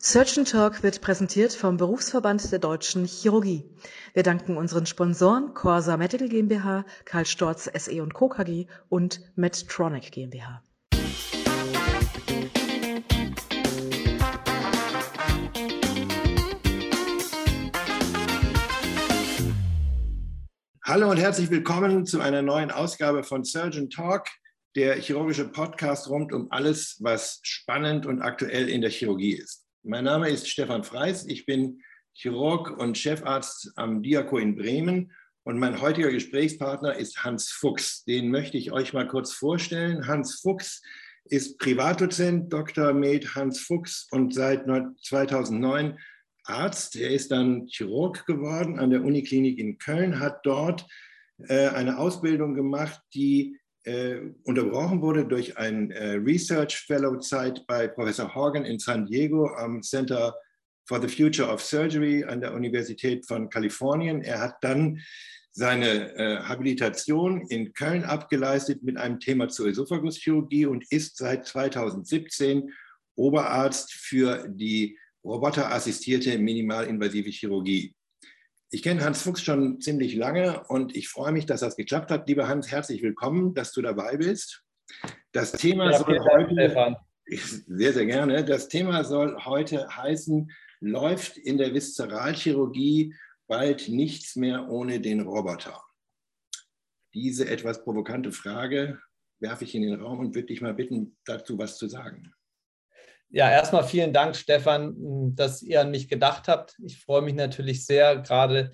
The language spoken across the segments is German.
Surgeon Talk wird präsentiert vom Berufsverband der Deutschen Chirurgie. Wir danken unseren Sponsoren Corsa Medical GmbH, Karl Storz SE und Co. KG und Medtronic GmbH. Hallo und herzlich willkommen zu einer neuen Ausgabe von Surgeon Talk, der chirurgische Podcast rund um alles, was spannend und aktuell in der Chirurgie ist. Mein Name ist Stefan Freis. Ich bin Chirurg und Chefarzt am Diako in Bremen. Und mein heutiger Gesprächspartner ist Hans Fuchs. Den möchte ich euch mal kurz vorstellen. Hans Fuchs ist Privatdozent, Dr. Med Hans Fuchs und seit 2009 Arzt. Er ist dann Chirurg geworden an der Uniklinik in Köln, hat dort äh, eine Ausbildung gemacht, die unterbrochen wurde durch ein äh, Research Fellow Zeit bei Professor Horgan in San Diego am Center for the Future of Surgery an der Universität von Kalifornien. Er hat dann seine äh, Habilitation in Köln abgeleistet mit einem Thema zur Esophaguschirurgie und ist seit 2017 Oberarzt für die roboterassistierte minimalinvasive Chirurgie. Ich kenne Hans Fuchs schon ziemlich lange und ich freue mich, dass das geklappt hat. Lieber Hans, herzlich willkommen, dass du dabei bist. Das Thema ja, soll heute Stefan. sehr, sehr gerne. Das Thema soll heute heißen, läuft in der Viszeralchirurgie bald nichts mehr ohne den Roboter? Diese etwas provokante Frage werfe ich in den Raum und würde dich mal bitten, dazu was zu sagen. Ja, erstmal vielen Dank, Stefan, dass ihr an mich gedacht habt. Ich freue mich natürlich sehr, gerade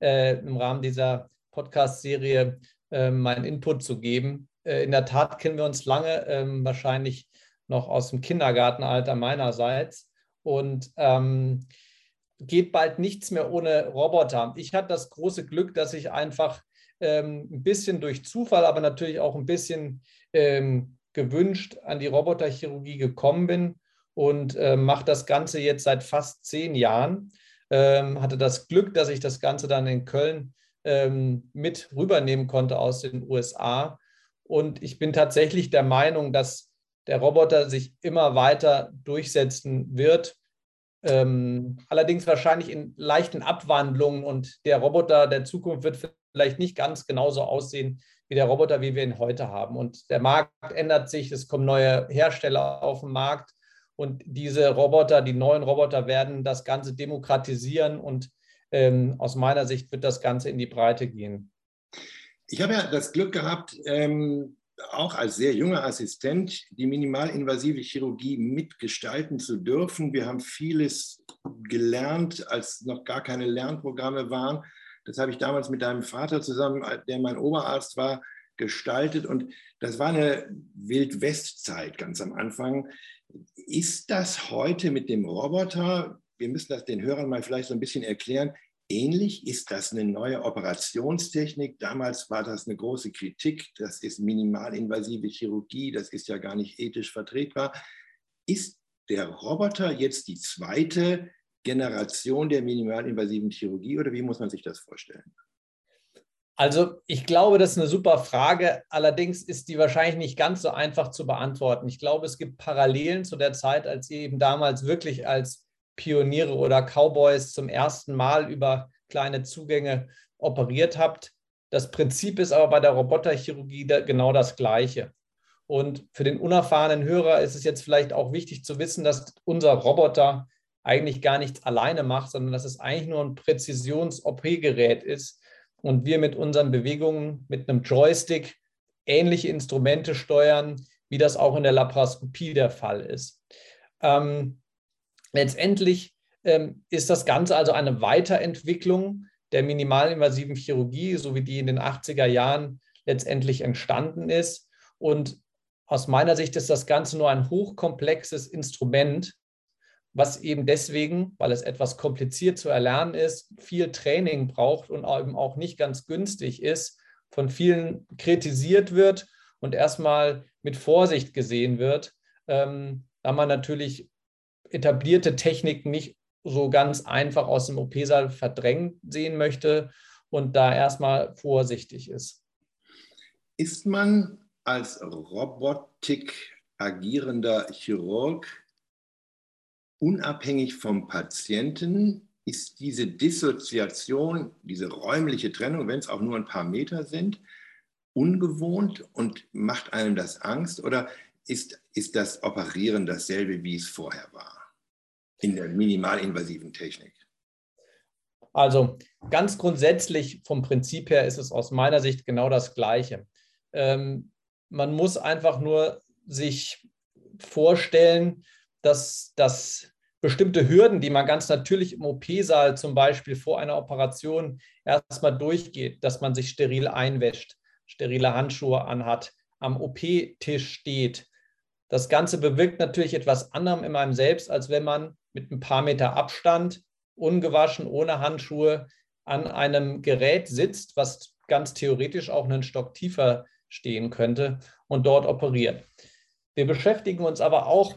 äh, im Rahmen dieser Podcast-Serie äh, meinen Input zu geben. Äh, in der Tat kennen wir uns lange, ähm, wahrscheinlich noch aus dem Kindergartenalter meinerseits. Und ähm, geht bald nichts mehr ohne Roboter. Ich hatte das große Glück, dass ich einfach ähm, ein bisschen durch Zufall, aber natürlich auch ein bisschen ähm, gewünscht an die Roboterchirurgie gekommen bin und äh, mache das Ganze jetzt seit fast zehn Jahren. Ähm, hatte das Glück, dass ich das Ganze dann in Köln ähm, mit rübernehmen konnte aus den USA. Und ich bin tatsächlich der Meinung, dass der Roboter sich immer weiter durchsetzen wird. Ähm, allerdings wahrscheinlich in leichten Abwandlungen und der Roboter der Zukunft wird vielleicht nicht ganz genauso aussehen wie der Roboter, wie wir ihn heute haben. Und der Markt ändert sich, es kommen neue Hersteller auf den Markt und diese Roboter, die neuen Roboter werden das Ganze demokratisieren und ähm, aus meiner Sicht wird das Ganze in die Breite gehen. Ich habe ja das Glück gehabt, ähm, auch als sehr junger Assistent die minimalinvasive Chirurgie mitgestalten zu dürfen. Wir haben vieles gelernt, als noch gar keine Lernprogramme waren. Das habe ich damals mit deinem Vater zusammen, der mein Oberarzt war, gestaltet. Und das war eine Wildwestzeit ganz am Anfang. Ist das heute mit dem Roboter, wir müssen das den Hörern mal vielleicht so ein bisschen erklären, ähnlich? Ist das eine neue Operationstechnik? Damals war das eine große Kritik. Das ist minimalinvasive Chirurgie. Das ist ja gar nicht ethisch vertretbar. Ist der Roboter jetzt die zweite Generation der minimalinvasiven Chirurgie oder wie muss man sich das vorstellen? Also ich glaube, das ist eine super Frage. Allerdings ist die wahrscheinlich nicht ganz so einfach zu beantworten. Ich glaube, es gibt Parallelen zu der Zeit, als ihr eben damals wirklich als Pioniere oder Cowboys zum ersten Mal über kleine Zugänge operiert habt. Das Prinzip ist aber bei der Roboterchirurgie genau das gleiche. Und für den unerfahrenen Hörer ist es jetzt vielleicht auch wichtig zu wissen, dass unser Roboter eigentlich gar nichts alleine macht, sondern dass es eigentlich nur ein Präzisions-OP-Gerät ist, und wir mit unseren Bewegungen mit einem Joystick ähnliche Instrumente steuern, wie das auch in der Laparoskopie der Fall ist. Ähm, letztendlich ähm, ist das Ganze also eine Weiterentwicklung der minimalinvasiven Chirurgie, so wie die in den 80er Jahren letztendlich entstanden ist. Und aus meiner Sicht ist das Ganze nur ein hochkomplexes Instrument, was eben deswegen, weil es etwas kompliziert zu erlernen ist, viel Training braucht und eben auch nicht ganz günstig ist, von vielen kritisiert wird und erstmal mit Vorsicht gesehen wird, ähm, da man natürlich etablierte Techniken nicht so ganz einfach aus dem OP-Saal verdrängt sehen möchte und da erstmal vorsichtig ist. Ist man als Robotik agierender Chirurg unabhängig vom Patienten ist diese Dissoziation, diese räumliche Trennung, wenn es auch nur ein paar Meter sind, ungewohnt und macht einem das Angst? Oder ist, ist das Operieren dasselbe, wie es vorher war in der minimalinvasiven Technik? Also ganz grundsätzlich vom Prinzip her ist es aus meiner Sicht genau das Gleiche. Ähm, man muss einfach nur sich vorstellen, dass, dass bestimmte Hürden, die man ganz natürlich im OP-Saal zum Beispiel vor einer Operation erstmal durchgeht, dass man sich steril einwäscht, sterile Handschuhe anhat, am OP-Tisch steht. Das Ganze bewirkt natürlich etwas anderem in einem selbst, als wenn man mit ein paar Meter Abstand, ungewaschen, ohne Handschuhe an einem Gerät sitzt, was ganz theoretisch auch einen Stock tiefer stehen könnte und dort operiert. Wir beschäftigen uns aber auch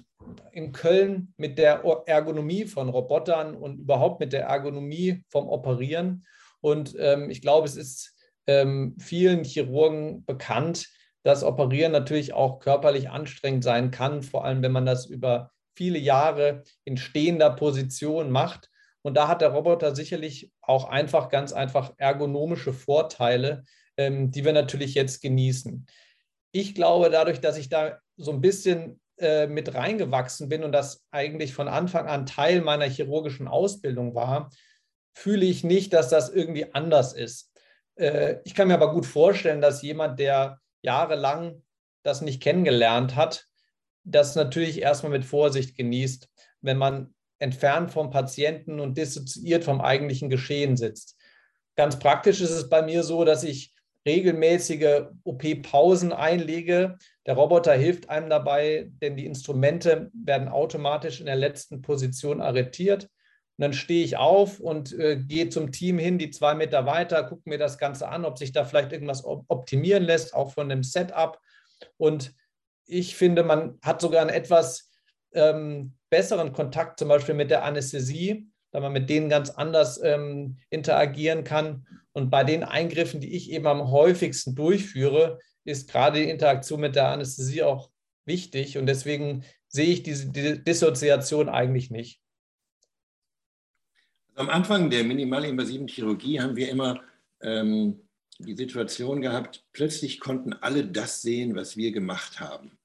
in Köln mit der Ergonomie von Robotern und überhaupt mit der Ergonomie vom Operieren. Und ähm, ich glaube, es ist ähm, vielen Chirurgen bekannt, dass Operieren natürlich auch körperlich anstrengend sein kann, vor allem wenn man das über viele Jahre in stehender Position macht. Und da hat der Roboter sicherlich auch einfach, ganz einfach ergonomische Vorteile, ähm, die wir natürlich jetzt genießen. Ich glaube, dadurch, dass ich da so ein bisschen äh, mit reingewachsen bin und das eigentlich von Anfang an Teil meiner chirurgischen Ausbildung war, fühle ich nicht, dass das irgendwie anders ist. Äh, ich kann mir aber gut vorstellen, dass jemand, der jahrelang das nicht kennengelernt hat, das natürlich erstmal mit Vorsicht genießt, wenn man entfernt vom Patienten und dissoziiert vom eigentlichen Geschehen sitzt. Ganz praktisch ist es bei mir so, dass ich regelmäßige OP-Pausen einlege. Der Roboter hilft einem dabei, denn die Instrumente werden automatisch in der letzten Position arretiert. Und dann stehe ich auf und äh, gehe zum Team hin, die zwei Meter weiter, gucke mir das Ganze an, ob sich da vielleicht irgendwas optimieren lässt, auch von dem Setup. Und ich finde, man hat sogar einen etwas ähm, besseren Kontakt zum Beispiel mit der Anästhesie, da man mit denen ganz anders ähm, interagieren kann. Und bei den Eingriffen, die ich eben am häufigsten durchführe, ist gerade die Interaktion mit der Anästhesie auch wichtig. Und deswegen sehe ich diese Dissoziation eigentlich nicht. Am Anfang der minimalinvasiven Chirurgie haben wir immer ähm, die Situation gehabt, plötzlich konnten alle das sehen, was wir gemacht haben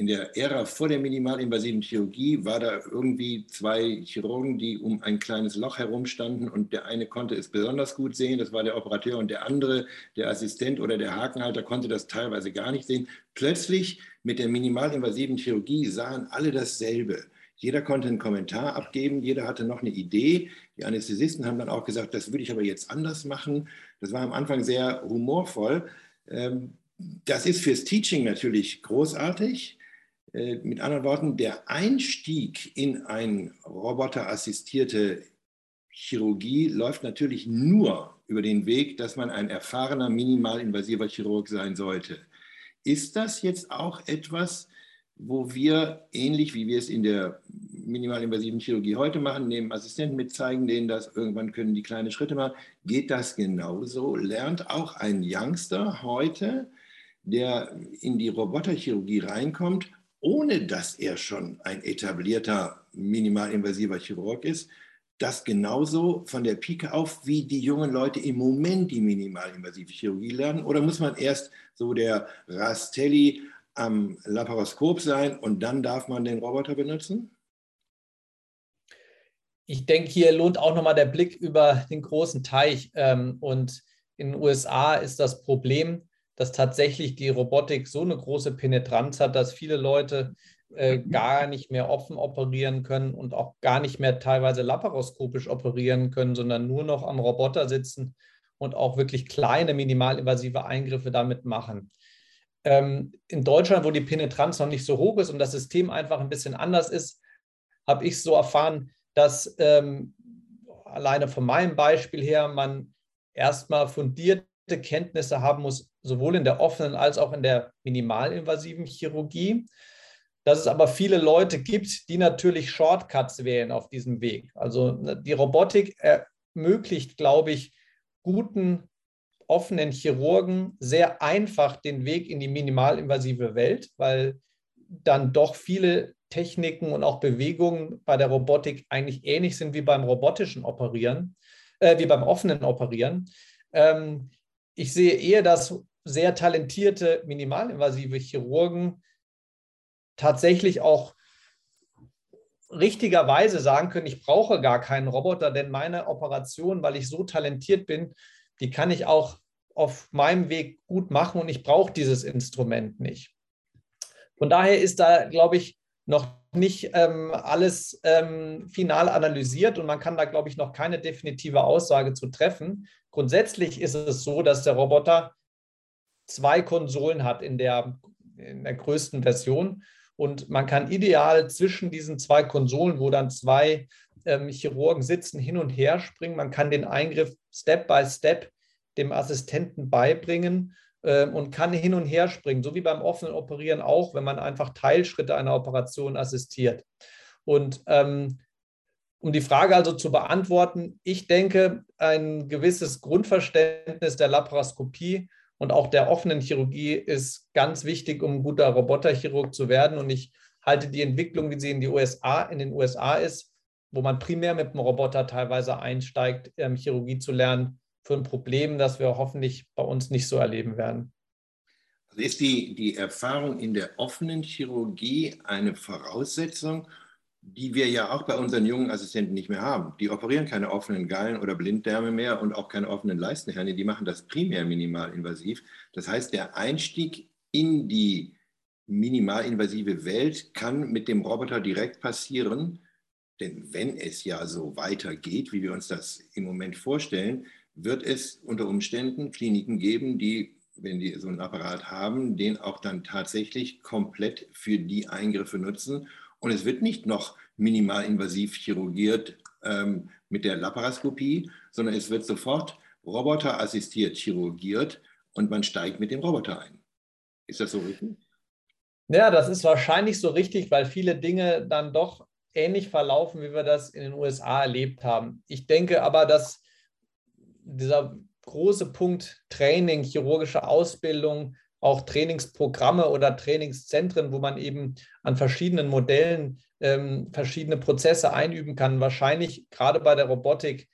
in der Ära vor der minimalinvasiven Chirurgie war da irgendwie zwei Chirurgen, die um ein kleines Loch herumstanden und der eine konnte es besonders gut sehen, das war der Operateur und der andere, der Assistent oder der Hakenhalter, konnte das teilweise gar nicht sehen. Plötzlich mit der minimalinvasiven Chirurgie sahen alle dasselbe. Jeder konnte einen Kommentar abgeben, jeder hatte noch eine Idee. Die Anästhesisten haben dann auch gesagt, das würde ich aber jetzt anders machen. Das war am Anfang sehr humorvoll. Ähm, das ist fürs Teaching natürlich großartig. Äh, mit anderen Worten, der Einstieg in eine roboterassistierte Chirurgie läuft natürlich nur über den Weg, dass man ein erfahrener, minimalinvasiver Chirurg sein sollte. Ist das jetzt auch etwas, wo wir, ähnlich wie wir es in der minimalinvasiven Chirurgie heute machen, nehmen Assistenten mit, zeigen denen das, irgendwann können die kleine Schritte machen, geht das genauso? Lernt auch ein Youngster heute, der in die Roboterchirurgie reinkommt, ohne dass er schon ein etablierter minimalinvasiver Chirurg ist, das genauso von der Pike auf, wie die jungen Leute im Moment die minimalinvasive Chirurgie lernen? Oder muss man erst so der Rastelli am Laparoskop sein und dann darf man den Roboter benutzen? Ich denke, hier lohnt auch nochmal der Blick über den großen Teich. Ähm, und in den USA ist das Problem, dass tatsächlich die Robotik so eine große Penetranz hat, dass viele Leute äh, gar nicht mehr offen operieren können und auch gar nicht mehr teilweise laparoskopisch operieren können, sondern nur noch am Roboter sitzen und auch wirklich kleine minimalinvasive Eingriffe damit machen. Ähm, in Deutschland, wo die Penetranz noch nicht so hoch ist und das System einfach ein bisschen anders ist, habe ich so erfahren, dass ähm, alleine von meinem Beispiel her man erstmal fundiert Kenntnisse haben muss, sowohl in der offenen als auch in der minimalinvasiven Chirurgie. Dass es aber viele Leute gibt, die natürlich Shortcuts wählen auf diesem Weg. Also ne, die Robotik ermöglicht, glaube ich, guten offenen Chirurgen sehr einfach den Weg in die minimalinvasive Welt, weil dann doch viele Techniken und auch Bewegungen bei der Robotik eigentlich ähnlich sind wie beim robotischen Operieren, äh, wie beim offenen Operieren. Ähm, ich sehe eher, dass sehr talentierte minimalinvasive Chirurgen tatsächlich auch richtigerweise sagen können, ich brauche gar keinen Roboter, denn meine Operation, weil ich so talentiert bin, die kann ich auch auf meinem Weg gut machen und ich brauche dieses Instrument nicht. Von daher ist da, glaube ich, noch nicht ähm, alles ähm, final analysiert und man kann da, glaube ich, noch keine definitive Aussage zu treffen. Grundsätzlich ist es so, dass der Roboter zwei Konsolen hat in der, in der größten Version und man kann ideal zwischen diesen zwei Konsolen, wo dann zwei ähm, Chirurgen sitzen, hin und her springen. Man kann den Eingriff Step by Step dem Assistenten beibringen und kann hin und her springen, so wie beim offenen Operieren auch, wenn man einfach Teilschritte einer Operation assistiert. Und ähm, um die Frage also zu beantworten, ich denke, ein gewisses Grundverständnis der Laparoskopie und auch der offenen Chirurgie ist ganz wichtig, um ein guter Roboterchirurg zu werden. Und ich halte die Entwicklung, wie sie in, die USA, in den USA ist, wo man primär mit dem Roboter teilweise einsteigt, ähm, Chirurgie zu lernen, für ein Problem, das wir hoffentlich bei uns nicht so erleben werden. Also ist die, die Erfahrung in der offenen Chirurgie eine Voraussetzung, die wir ja auch bei unseren jungen Assistenten nicht mehr haben. Die operieren keine offenen Gallen oder Blinddärme mehr und auch keine offenen Leistenherne, die machen das primär minimalinvasiv. Das heißt, der Einstieg in die minimalinvasive Welt kann mit dem Roboter direkt passieren. Denn wenn es ja so weitergeht, wie wir uns das im Moment vorstellen, wird es unter Umständen Kliniken geben, die, wenn die so einen Apparat haben, den auch dann tatsächlich komplett für die Eingriffe nutzen. Und es wird nicht noch minimalinvasiv chirurgiert ähm, mit der Laparoskopie, sondern es wird sofort roboterassistiert chirurgiert und man steigt mit dem Roboter ein. Ist das so richtig? Ja, das ist wahrscheinlich so richtig, weil viele Dinge dann doch ähnlich verlaufen, wie wir das in den USA erlebt haben. Ich denke aber, dass dieser große Punkt Training, chirurgische Ausbildung, auch Trainingsprogramme oder Trainingszentren, wo man eben an verschiedenen Modellen ähm, verschiedene Prozesse einüben kann, wahrscheinlich gerade bei der Robotik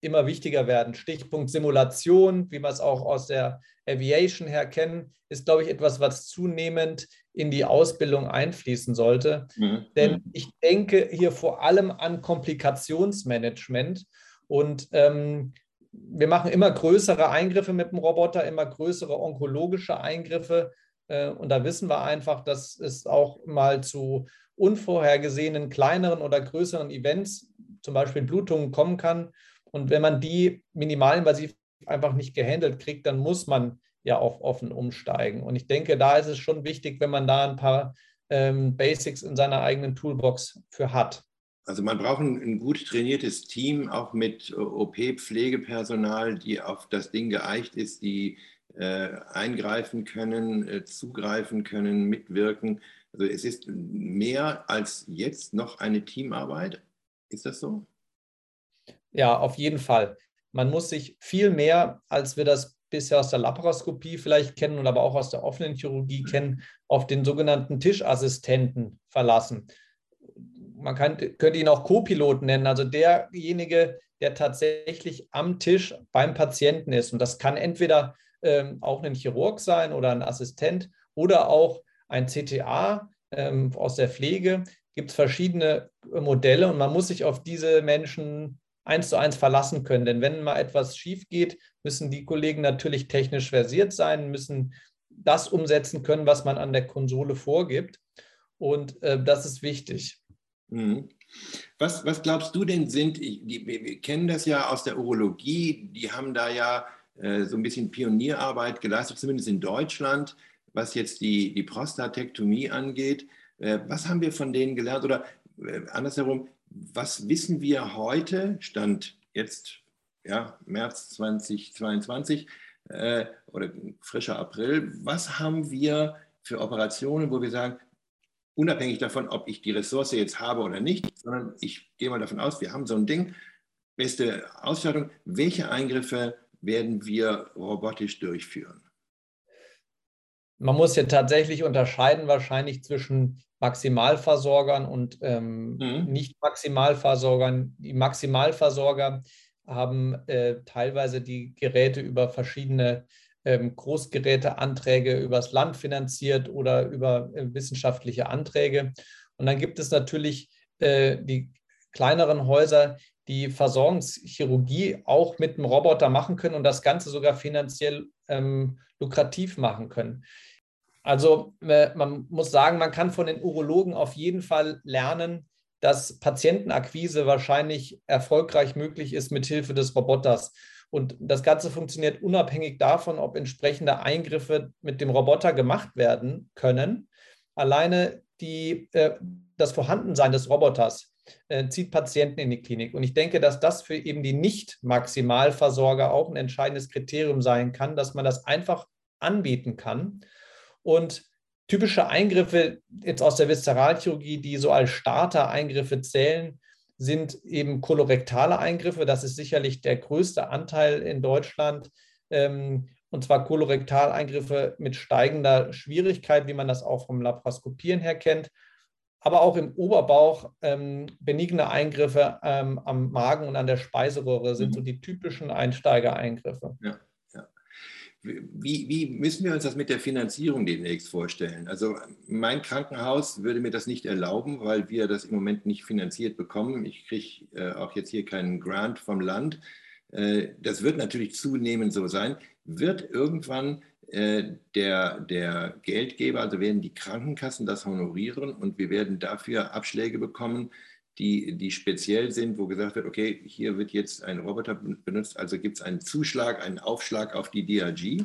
immer wichtiger werden. Stichpunkt Simulation, wie wir es auch aus der Aviation her kennen, ist, glaube ich, etwas, was zunehmend in die Ausbildung einfließen sollte. Mhm. Denn ich denke hier vor allem an Komplikationsmanagement und ähm, wir machen immer größere Eingriffe mit dem Roboter, immer größere onkologische Eingriffe. Äh, und da wissen wir einfach, dass es auch mal zu unvorhergesehenen kleineren oder größeren Events, zum Beispiel Blutungen, kommen kann. Und wenn man die minimalinvasiv einfach nicht gehandelt kriegt, dann muss man ja auf offen umsteigen. Und ich denke, da ist es schon wichtig, wenn man da ein paar ähm, Basics in seiner eigenen Toolbox für hat. Also man braucht ein, ein gut trainiertes Team, auch mit OP-Pflegepersonal, die auf das Ding geeicht ist, die äh, eingreifen können, äh, zugreifen können, mitwirken. Also es ist mehr als jetzt noch eine Teamarbeit. Ist das so? Ja, auf jeden Fall. Man muss sich viel mehr, als wir das bisher aus der Laparoskopie vielleicht kennen und aber auch aus der offenen Chirurgie kennen, auf den sogenannten Tischassistenten verlassen man kann, könnte ihn auch Co-Pilot nennen, also derjenige, der tatsächlich am Tisch beim Patienten ist. Und das kann entweder ähm, auch ein Chirurg sein oder ein Assistent oder auch ein CTA ähm, aus der Pflege. Gibt es verschiedene Modelle und man muss sich auf diese Menschen eins zu eins verlassen können. Denn wenn mal etwas schief geht, müssen die Kollegen natürlich technisch versiert sein, müssen das umsetzen können, was man an der Konsole vorgibt. Und äh, das ist wichtig. Mhm. Was, was glaubst du denn sind, die, wir kennen das ja aus der Urologie, die haben da ja äh, so ein bisschen Pionierarbeit geleistet, zumindest in Deutschland, was jetzt die, die Prostatektomie angeht. Äh, was haben wir von denen gelernt? Oder äh, andersherum, was wissen wir heute, Stand jetzt ja, März 2022 äh, oder frischer April, was haben wir für Operationen, wo wir sagen, unabhängig davon, ob ich die Ressource jetzt habe oder nicht, sondern ich gehe mal davon aus, wir haben so ein Ding, beste Ausstattung. Welche Eingriffe werden wir robotisch durchführen? Man muss ja tatsächlich unterscheiden wahrscheinlich zwischen Maximalversorgern und ähm, mhm. Nicht-Maximalversorgern. Die Maximalversorger haben äh, teilweise die Geräte über verschiedene Großgeräteanträge übers Land finanziert oder über äh, wissenschaftliche Anträge. Und dann gibt es natürlich äh, die kleineren Häuser, die Versorgungschirurgie auch mit einem Roboter machen können und das Ganze sogar finanziell ähm, lukrativ machen können. Also äh, man muss sagen, man kann von den Urologen auf jeden Fall lernen, dass Patientenakquise wahrscheinlich erfolgreich möglich ist mit Hilfe des Roboters. Und das Ganze funktioniert unabhängig davon, ob entsprechende Eingriffe mit dem Roboter gemacht werden können. Alleine die, äh, das Vorhandensein des Roboters äh, zieht Patienten in die Klinik. Und ich denke, dass das für eben die Nicht-Maximalversorger auch ein entscheidendes Kriterium sein kann, dass man das einfach anbieten kann. Und typische Eingriffe jetzt aus der Viszeralchirurgie, die so als Starter-Eingriffe zählen, sind eben kolorektale Eingriffe. Das ist sicherlich der größte Anteil in Deutschland. Ähm, und zwar Kolorektaleingriffe mit steigender Schwierigkeit, wie man das auch vom Laparoskopieren her kennt. Aber auch im Oberbauch ähm, benigne Eingriffe ähm, am Magen und an der Speiseröhre sind mhm. so die typischen Einsteigereingriffe. Ja. Wie, wie, müssen wir uns das mit der Finanzierung demnächst vorstellen? Also mein Krankenhaus würde mir das nicht erlauben, weil wir das im Moment nicht finanziert bekommen. Ich kriege äh, auch jetzt hier keinen Grant vom Land. Äh, das wird natürlich zunehmend so sein. Wird irgendwann äh, der, der Geldgeber, also werden die Krankenkassen das honorieren und wir werden dafür Abschläge bekommen, die, die speziell sind, wo gesagt wird, okay, hier wird jetzt ein Roboter benutzt, also gibt es einen Zuschlag, einen Aufschlag auf die DRG.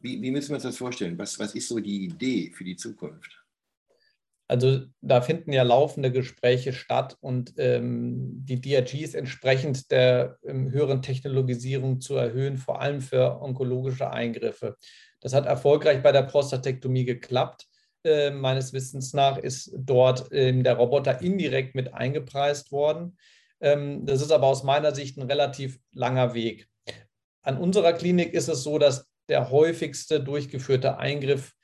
Wie, wie müssen wir uns das vorstellen? Was, was ist so die Idee für die Zukunft? Also da finden ja laufende Gespräche statt und ähm, die DRGs entsprechend der ähm, höheren Technologisierung zu erhöhen, vor allem für onkologische Eingriffe. Das hat erfolgreich bei der Prostatektomie geklappt. Äh, meines Wissens nach ist dort ähm, der Roboter indirekt mit eingepreist worden. Ähm, das ist aber aus meiner Sicht ein relativ langer Weg. An unserer Klinik ist es so, dass der häufigste durchgeführte Eingriff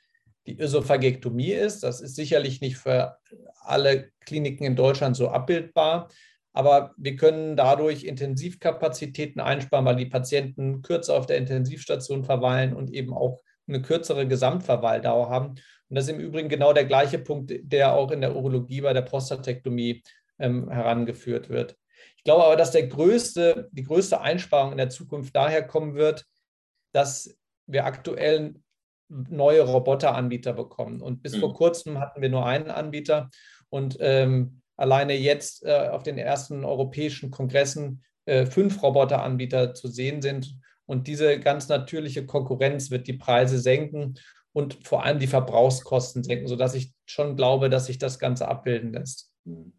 die Ösophagektomie ist. Das ist sicherlich nicht für alle Kliniken in Deutschland so abbildbar, aber wir können dadurch Intensivkapazitäten einsparen, weil die Patienten kürzer auf der Intensivstation verweilen und eben auch eine kürzere Gesamtverweildauer haben. Und das ist im Übrigen genau der gleiche Punkt, der auch in der Urologie bei der Prostatektomie ähm, herangeführt wird. Ich glaube aber, dass der größte, die größte Einsparung in der Zukunft daher kommen wird, dass wir aktuell neue Roboteranbieter bekommen. Und bis mhm. vor kurzem hatten wir nur einen Anbieter. Und ähm, alleine jetzt äh, auf den ersten europäischen Kongressen äh, fünf Roboteranbieter zu sehen sind. Und diese ganz natürliche Konkurrenz wird die Preise senken und vor allem die Verbrauchskosten senken, sodass ich schon glaube, dass sich das Ganze abbilden lässt. Hm.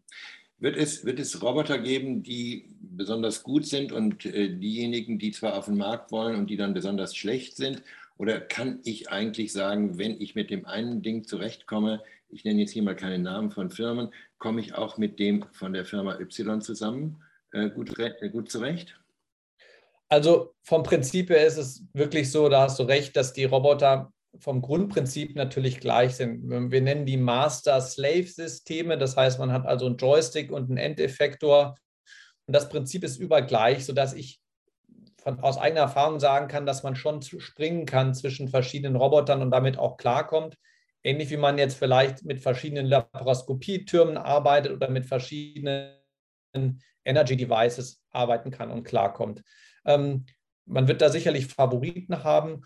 Wird es, wird es Roboter geben, die besonders gut sind und äh, diejenigen, die zwar auf den Markt wollen und die dann besonders schlecht sind? Oder kann ich eigentlich sagen, wenn ich mit dem einen Ding zurechtkomme, ich nenne jetzt hier mal keine Namen von Firmen, komme ich auch mit dem von der Firma Y zusammen äh, gut, äh, gut zurecht? Also vom Prinzip her ist es wirklich so, da hast du recht, dass die Roboter vom Grundprinzip natürlich gleich sind. Wir nennen die Master-Slave-Systeme, das heißt, man hat also einen Joystick und einen Endeffektor. Und das Prinzip ist überall gleich, sodass ich von, aus eigener Erfahrung sagen kann, dass man schon springen kann zwischen verschiedenen Robotern und damit auch klarkommt. Ähnlich wie man jetzt vielleicht mit verschiedenen Laparoskopietürmen arbeitet oder mit verschiedenen Energy Devices arbeiten kann und klarkommt. Ähm, man wird da sicherlich Favoriten haben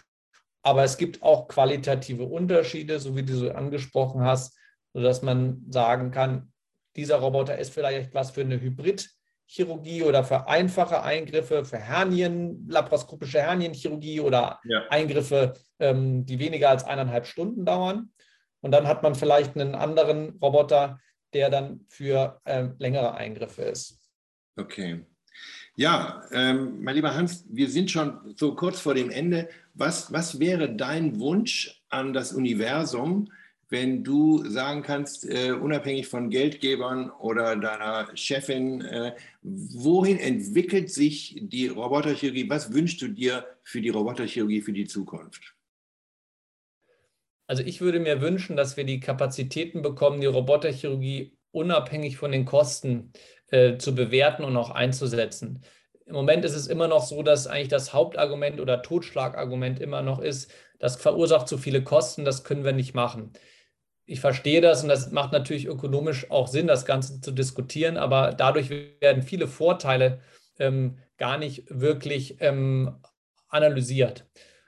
aber es gibt auch qualitative Unterschiede, so wie du so angesprochen hast, sodass man sagen kann, dieser Roboter ist vielleicht was für eine Hybridchirurgie oder für einfache Eingriffe, für Hernien, laparoskopische Hernienchirurgie oder ja. Eingriffe, ähm, die weniger als eineinhalb Stunden dauern. Und dann hat man vielleicht einen anderen Roboter, der dann für ähm, längere Eingriffe ist. Okay. Ja, ähm, mein lieber Hans, wir sind schon so kurz vor dem Ende. Was, was wäre dein Wunsch an das Universum, wenn du sagen kannst, äh, unabhängig von Geldgebern oder deiner Chefin, äh, wohin entwickelt sich die Roboterchirurgie? Was wünschst du dir für die Roboterchirurgie für die Zukunft? Also ich würde mir wünschen, dass wir die Kapazitäten bekommen, die Roboterchirurgie unabhängig von den Kosten äh, zu bewerten und auch einzusetzen. Im Moment ist es immer noch so, dass eigentlich das Hauptargument oder Totschlagargument immer noch ist, das verursacht zu viele Kosten, das können wir nicht machen. Ich verstehe das und das macht natürlich ökonomisch auch Sinn, das Ganze zu diskutieren, aber dadurch werden viele Vorteile ähm, gar nicht wirklich ähm, analysiert.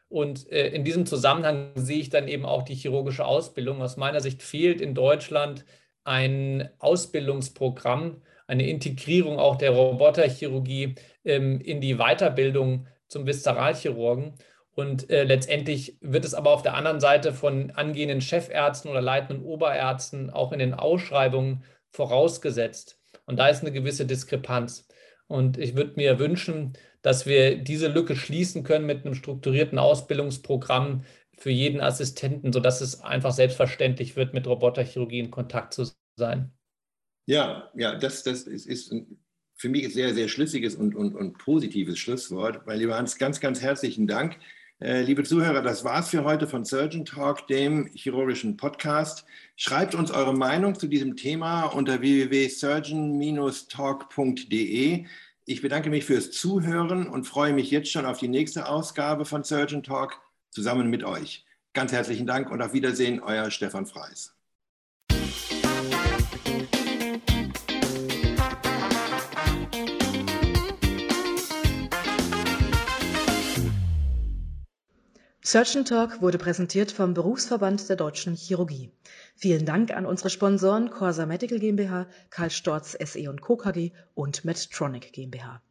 Und äh, in diesem Zusammenhang sehe ich dann eben auch die chirurgische Ausbildung. Aus meiner Sicht fehlt in Deutschland ein Ausbildungsprogramm, eine Integrierung auch der Roboterchirurgie ähm, in die Weiterbildung zum Viszeralchirurgen. Und äh, letztendlich wird es aber auf der anderen Seite von angehenden Chefärzten oder leitenden Oberärzten auch in den Ausschreibungen vorausgesetzt. Und da ist eine gewisse Diskrepanz. Und ich würde mir wünschen, dass wir diese Lücke schließen können mit einem strukturierten Ausbildungsprogramm für jeden Assistenten, sodass es einfach selbstverständlich wird, mit Roboterchirurgie in Kontakt zu sein. Ja, ja, das, das ist, ist für mich ein sehr, sehr schlüssiges und, und, und positives Schlusswort. Weil, lieber Hans, ganz, ganz herzlichen Dank. Äh, liebe Zuhörer, das war's für heute von Surgeon Talk, dem chirurgischen Podcast. Schreibt uns eure Meinung zu diesem Thema unter www.surgeon-talk.de. Ich bedanke mich fürs Zuhören und freue mich jetzt schon auf die nächste Ausgabe von Surgeon Talk zusammen mit euch. Ganz herzlichen Dank und auf Wiedersehen, euer Stefan Freis. Surgeon Talk wurde präsentiert vom Berufsverband der Deutschen Chirurgie. Vielen Dank an unsere Sponsoren Corsa Medical GmbH, Karl Storz SE und Co. KG und Medtronic GmbH.